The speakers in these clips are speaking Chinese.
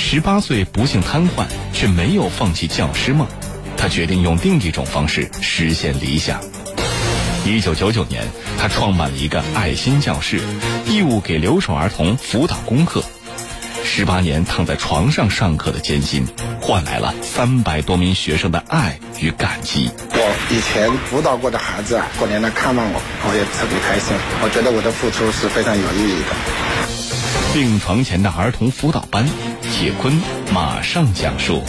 十八岁不幸瘫痪，却没有放弃教师梦。他决定用另一种方式实现理想。一九九九年，他创办了一个爱心教室，义务给留守儿童辅导功课。十八年躺在床上上课的艰辛，换来了三百多名学生的爱与感激。我以前辅导过的孩子啊过年来看望我，我也特别开心。我觉得我的付出是非常有意义的。病床前的儿童辅导班，铁坤马上讲述。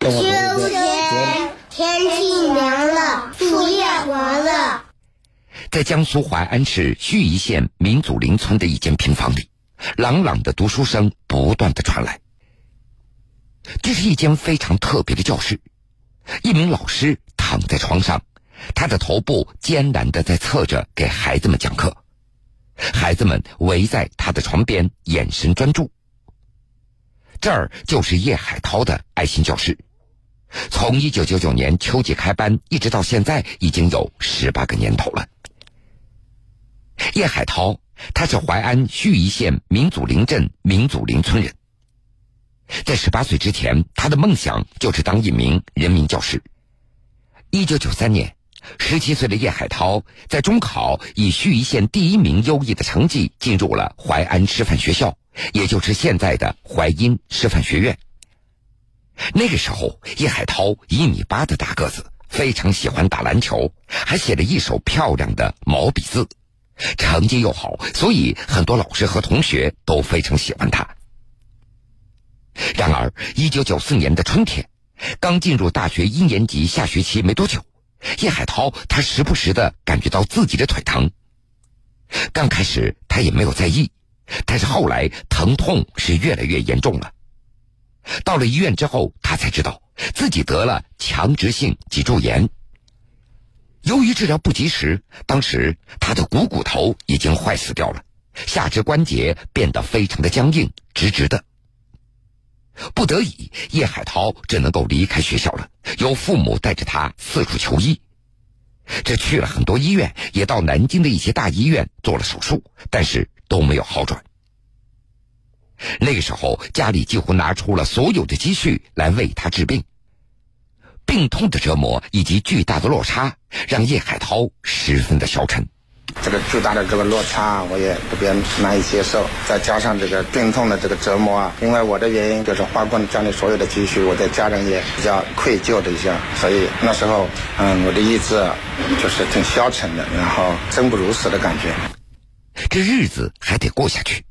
秋天，天气凉了，树叶黄了。在江苏淮安市盱眙县民族林村的一间平房里，朗朗的读书声不断的传来。这是一间非常特别的教室，一名老师躺在床上，他的头部艰难的在侧着给孩子们讲课，孩子们围在他的床边，眼神专注。这儿就是叶海涛的爱心教室。从一九九九年秋季开班一直到现在，已经有十八个年头了。叶海涛，他是淮安盱眙县民祖林镇民祖林村人。在十八岁之前，他的梦想就是当一名人民教师。一九九三年，十七岁的叶海涛在中考以盱眙县第一名优异的成绩进入了淮安师范学校，也就是现在的淮阴师范学院。那个时候，叶海涛一米八的大个子，非常喜欢打篮球，还写了一手漂亮的毛笔字，成绩又好，所以很多老师和同学都非常喜欢他。然而，一九九四年的春天，刚进入大学一年级下学期没多久，叶海涛他时不时的感觉到自己的腿疼。刚开始他也没有在意，但是后来疼痛是越来越严重了。到了医院之后，他才知道自己得了强直性脊柱炎。由于治疗不及时，当时他的股骨头已经坏死掉了，下肢关节变得非常的僵硬，直直的。不得已，叶海涛只能够离开学校了，由父母带着他四处求医。这去了很多医院，也到南京的一些大医院做了手术，但是都没有好转。那个时候，家里几乎拿出了所有的积蓄来为他治病。病痛的折磨以及巨大的落差，让叶海涛十分的消沉。这个巨大的这个落差，我也特别难以接受。再加上这个病痛的这个折磨啊，因为我的原因就是花光家里所有的积蓄，我的家人也比较愧疚的一下，所以那时候，嗯，我的意志就是挺消沉的，然后生不如死的感觉。这日子还得过下去。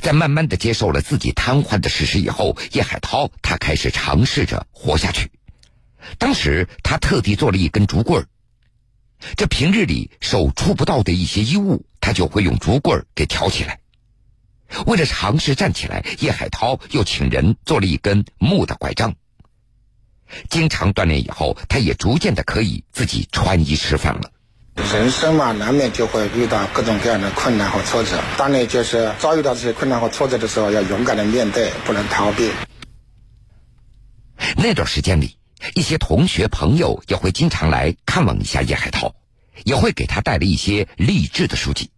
在慢慢的接受了自己瘫痪的事实以后，叶海涛他开始尝试着活下去。当时他特地做了一根竹棍儿，这平日里手触不到的一些衣物，他就会用竹棍儿给挑起来。为了尝试站起来，叶海涛又请人做了一根木的拐杖。经常锻炼以后，他也逐渐的可以自己穿衣吃饭了。人生嘛，难免就会遇到各种各样的困难和挫折。当你就是遭遇到这些困难和挫折的时候，要勇敢的面对，不能逃避。那段时间里，一些同学朋友也会经常来看望一下叶海涛，也会给他带来一些励志的书籍。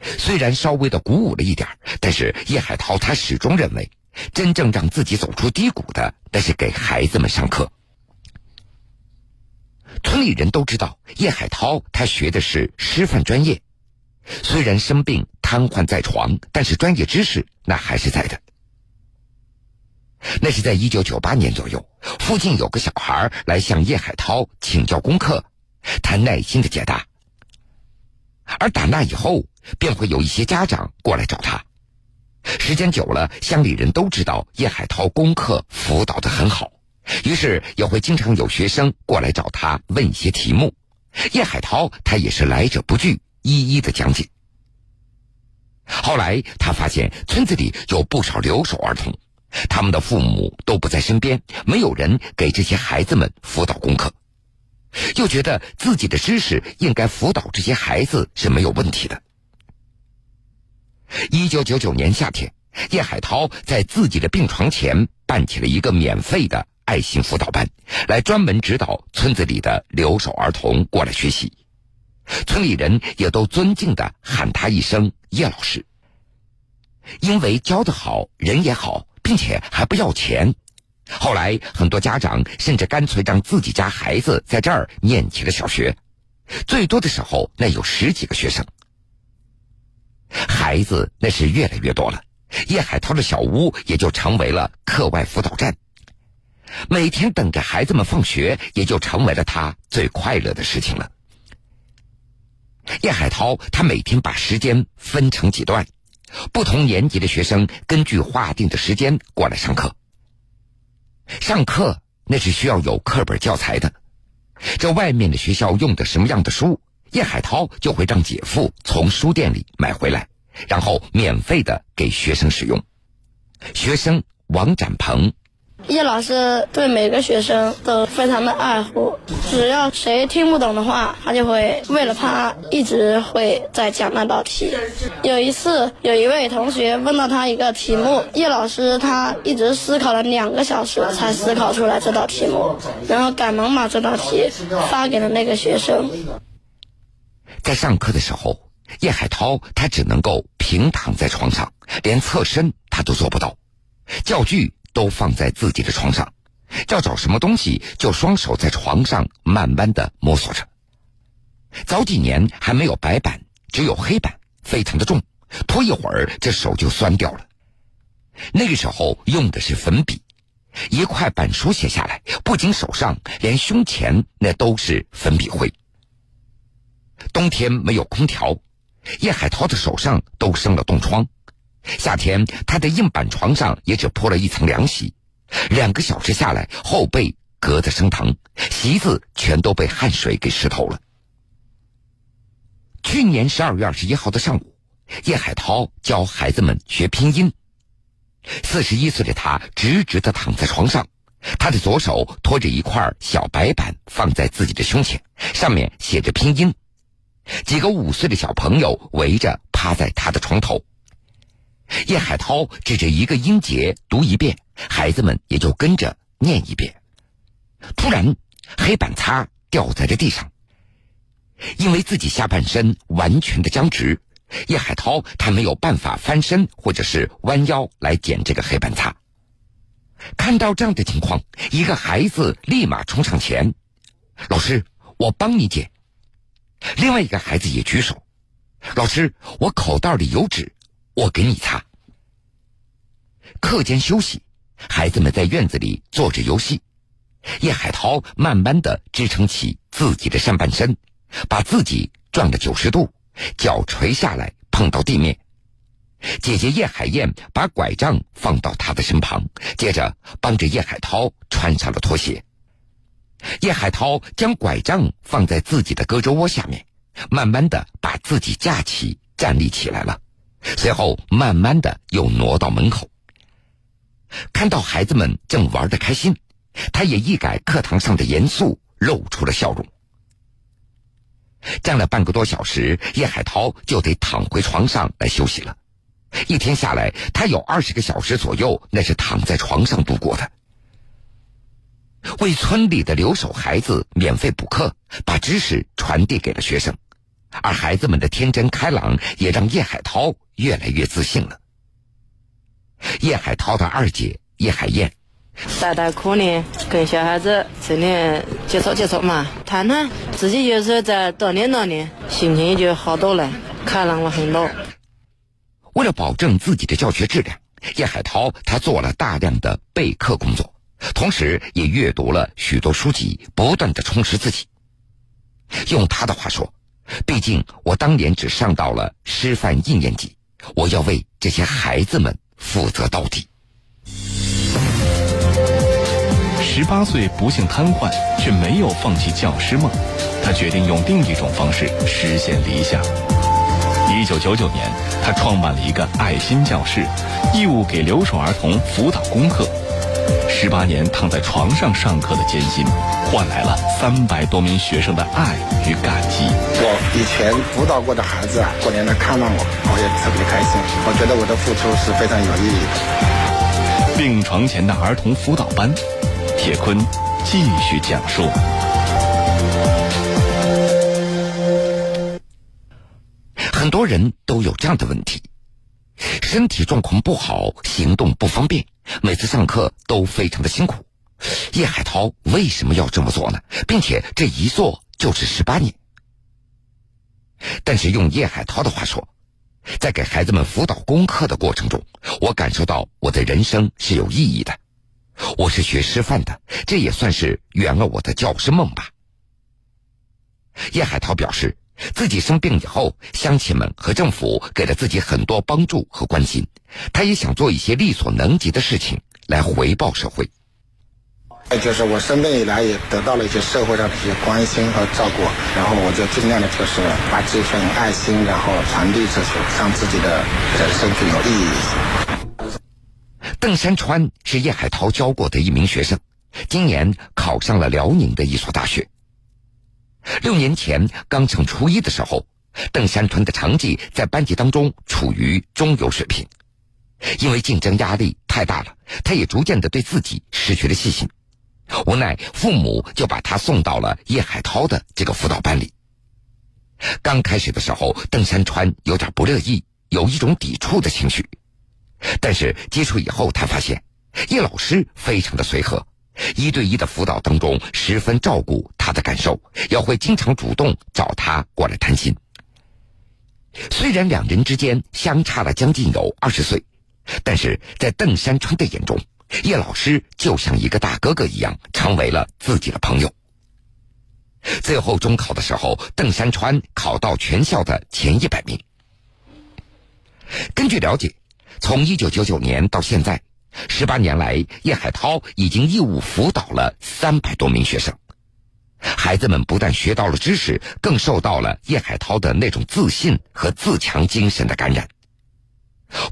虽然稍微的鼓舞了一点，但是叶海涛他始终认为，真正让自己走出低谷的，那是给孩子们上课。村里人都知道叶海涛，他学的是师范专业。虽然生病瘫痪在床，但是专业知识那还是在的。那是在一九九八年左右，附近有个小孩来向叶海涛请教功课，他耐心的解答。而打那以后，便会有一些家长过来找他。时间久了，乡里人都知道叶海涛功课辅导的很好。于是也会经常有学生过来找他问一些题目，叶海涛他也是来者不拒，一一的讲解。后来他发现村子里有不少留守儿童，他们的父母都不在身边，没有人给这些孩子们辅导功课，又觉得自己的知识应该辅导这些孩子是没有问题的。一九九九年夏天，叶海涛在自己的病床前办起了一个免费的。爱心辅导班，来专门指导村子里的留守儿童过来学习。村里人也都尊敬的喊他一声叶老师。因为教的好，人也好，并且还不要钱。后来很多家长甚至干脆让自己家孩子在这儿念起了小学，最多的时候那有十几个学生。孩子那是越来越多了，叶海涛的小屋也就成为了课外辅导站。每天等着孩子们放学，也就成为了他最快乐的事情了。叶海涛他每天把时间分成几段，不同年级的学生根据划定的时间过来上课。上课那是需要有课本教材的，这外面的学校用的什么样的书，叶海涛就会让姐夫从书店里买回来，然后免费的给学生使用。学生王展鹏。叶老师对每个学生都非常的爱护，只要谁听不懂的话，他就会为了他一直会在讲那道题。有一次，有一位同学问到他一个题目，叶老师他一直思考了两个小时才思考出来这道题目，然后赶忙把这道题发给了那个学生。在上课的时候，叶海涛他只能够平躺在床上，连侧身他都做不到，教具。都放在自己的床上，要找什么东西就双手在床上慢慢的摸索着。早几年还没有白板，只有黑板，非常的重，拖一会儿这手就酸掉了。那个时候用的是粉笔，一块板书写下来，不仅手上，连胸前那都是粉笔灰。冬天没有空调，叶海涛的手上都生了冻疮。夏天，他的硬板床上也只铺了一层凉席，两个小时下来，后背隔得生疼，席子全都被汗水给湿透了。去年十二月二十一号的上午，叶海涛教孩子们学拼音。四十一岁的他直直的躺在床上，他的左手托着一块小白板放在自己的胸前，上面写着拼音。几个五岁的小朋友围着趴在他的床头。叶海涛指着一个音节读一遍，孩子们也就跟着念一遍。突然，黑板擦掉在了地上。因为自己下半身完全的僵直，叶海涛他没有办法翻身或者是弯腰来捡这个黑板擦。看到这样的情况，一个孩子立马冲上前：“老师，我帮你捡。”另外一个孩子也举手：“老师，我口袋里有纸。”我给你擦。课间休息，孩子们在院子里做着游戏。叶海涛慢慢的支撑起自己的上半身，把自己转了九十度，脚垂下来碰到地面。姐姐叶海燕把拐杖放到他的身旁，接着帮着叶海涛穿上了拖鞋。叶海涛将拐杖放在自己的胳肢窝下面，慢慢的把自己架起，站立起来了。随后，慢慢的又挪到门口。看到孩子们正玩的开心，他也一改课堂上的严肃，露出了笑容。站了半个多小时，叶海涛就得躺回床上来休息了。一天下来，他有二十个小时左右那是躺在床上度过的。为村里的留守孩子免费补课，把知识传递给了学生。而孩子们的天真开朗，也让叶海涛越来越自信了。叶海涛的二姐叶海燕，带带课呢，跟小孩子这里接触接触嘛，谈谈，自己有时候再锻炼锻炼，心情也就好多了，开朗了很多。为了保证自己的教学质量，叶海涛他做了大量的备课工作，同时也阅读了许多书籍，不断的充实自己。用他的话说。毕竟，我当年只上到了师范一年级，我要为这些孩子们负责到底。十八岁不幸瘫痪，却没有放弃教师梦，他决定用另一种方式实现理想。一九九九年，他创办了一个爱心教室，义务给留守儿童辅导功课。十八年躺在床上上课的艰辛，换来了三百多名学生的爱与感激。我以前辅导过的孩子啊，过年来看望我，我也特别开心。我觉得我的付出是非常有意义的。病床前的儿童辅导班，铁坤继续讲述。很多人都有这样的问题：身体状况不好，行动不方便，每次上课都非常的辛苦。叶海涛为什么要这么做呢？并且这一做就是十八年。但是用叶海涛的话说，在给孩子们辅导功课的过程中，我感受到我的人生是有意义的。我是学师范的，这也算是圆了我的教师梦吧。叶海涛表示，自己生病以后，乡亲们和政府给了自己很多帮助和关心，他也想做一些力所能及的事情来回报社会。就是我生病以来，也得到了一些社会上的一些关心和照顾，然后我就尽量的，就是把这份爱心，然后传递出去，让自己的人生更有意义一些。邓山川是叶海涛教过的一名学生，今年考上了辽宁的一所大学。六年前刚上初一的时候，邓山川的成绩在班级当中处于中游水平，因为竞争压力太大了，他也逐渐的对自己失去了信心。无奈，父母就把他送到了叶海涛的这个辅导班里。刚开始的时候，邓山川有点不乐意，有一种抵触的情绪。但是接触以后，他发现叶老师非常的随和，一对一的辅导当中十分照顾他的感受，也会经常主动找他过来谈心。虽然两人之间相差了将近有二十岁，但是在邓山川的眼中。叶老师就像一个大哥哥一样，成为了自己的朋友。最后中考的时候，邓山川考到全校的前一百名。根据了解，从一九九九年到现在，十八年来，叶海涛已经义务辅导了三百多名学生。孩子们不但学到了知识，更受到了叶海涛的那种自信和自强精神的感染。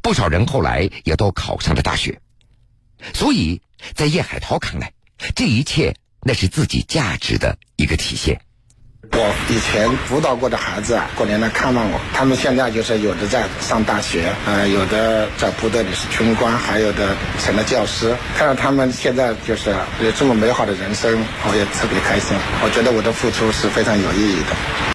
不少人后来也都考上了大学。所以在叶海涛看来，这一切那是自己价值的一个体现。我以前辅导过的孩子啊，过年来看望我，他们现在就是有的在上大学，呃，有的在部队里是军官，还有的成了教师。看到他们现在就是有这么美好的人生，我也特别开心。我觉得我的付出是非常有意义的。